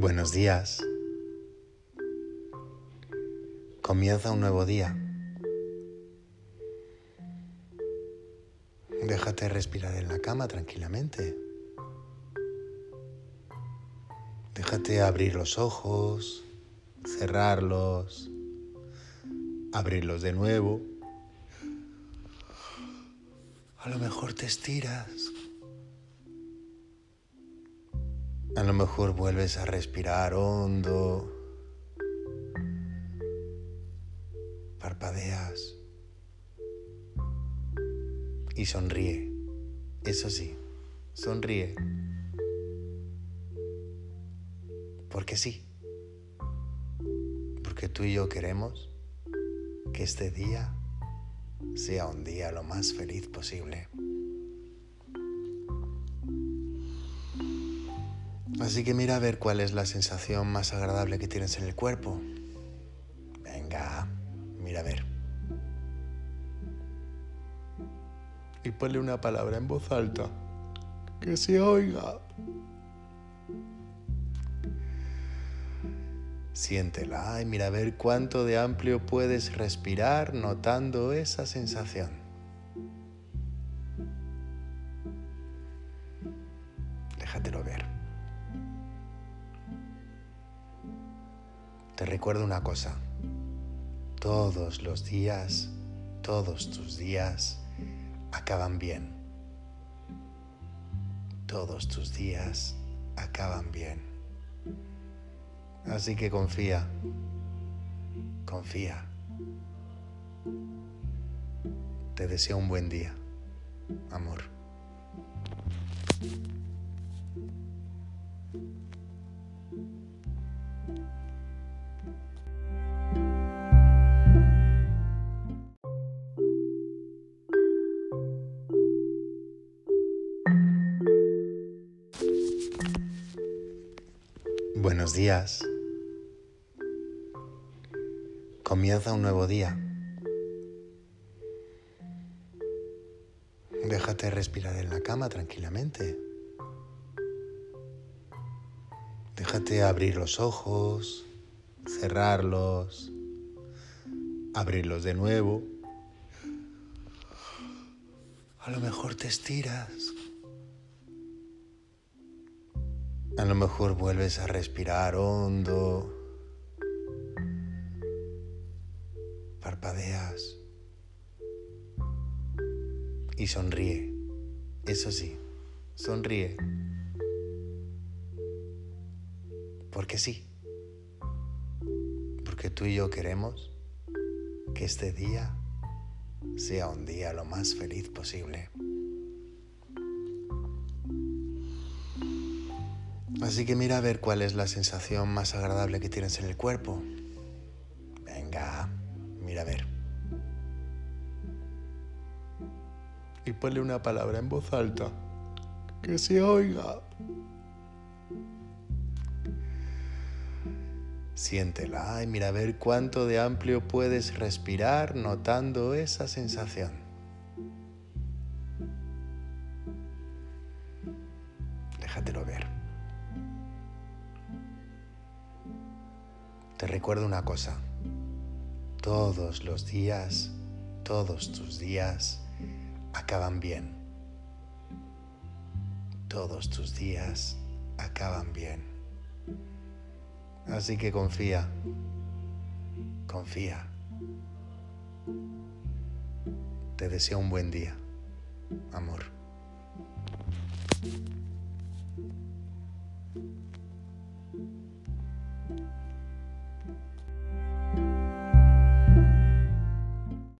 Buenos días. Comienza un nuevo día. Déjate respirar en la cama tranquilamente. Déjate abrir los ojos, cerrarlos, abrirlos de nuevo. A lo mejor te estiras. A lo mejor vuelves a respirar hondo. Parpadeas. Y sonríe. Eso sí, sonríe. Porque sí. Porque tú y yo queremos que este día sea un día lo más feliz posible. Así que mira a ver cuál es la sensación más agradable que tienes en el cuerpo. Venga, mira a ver. Y ponle una palabra en voz alta. Que se oiga. Siéntela y mira a ver cuánto de amplio puedes respirar notando esa sensación. Déjatelo ver. Te recuerdo una cosa. Todos los días, todos tus días acaban bien. Todos tus días acaban bien. Así que confía, confía. Te deseo un buen día, amor. Buenos días. Comienza un nuevo día. Déjate respirar en la cama tranquilamente. Déjate abrir los ojos, cerrarlos, abrirlos de nuevo. A lo mejor te estiras A lo mejor vuelves a respirar hondo. Parpadeas. Y sonríe. Eso sí, sonríe. Porque sí. Porque tú y yo queremos que este día sea un día lo más feliz posible. Así que mira a ver cuál es la sensación más agradable que tienes en el cuerpo. Venga, mira a ver. Y ponle una palabra en voz alta. Que se oiga. Siéntela y mira a ver cuánto de amplio puedes respirar notando esa sensación. Déjatelo ver. Te recuerdo una cosa. Todos los días, todos tus días acaban bien. Todos tus días acaban bien. Así que confía, confía. Te deseo un buen día, amor.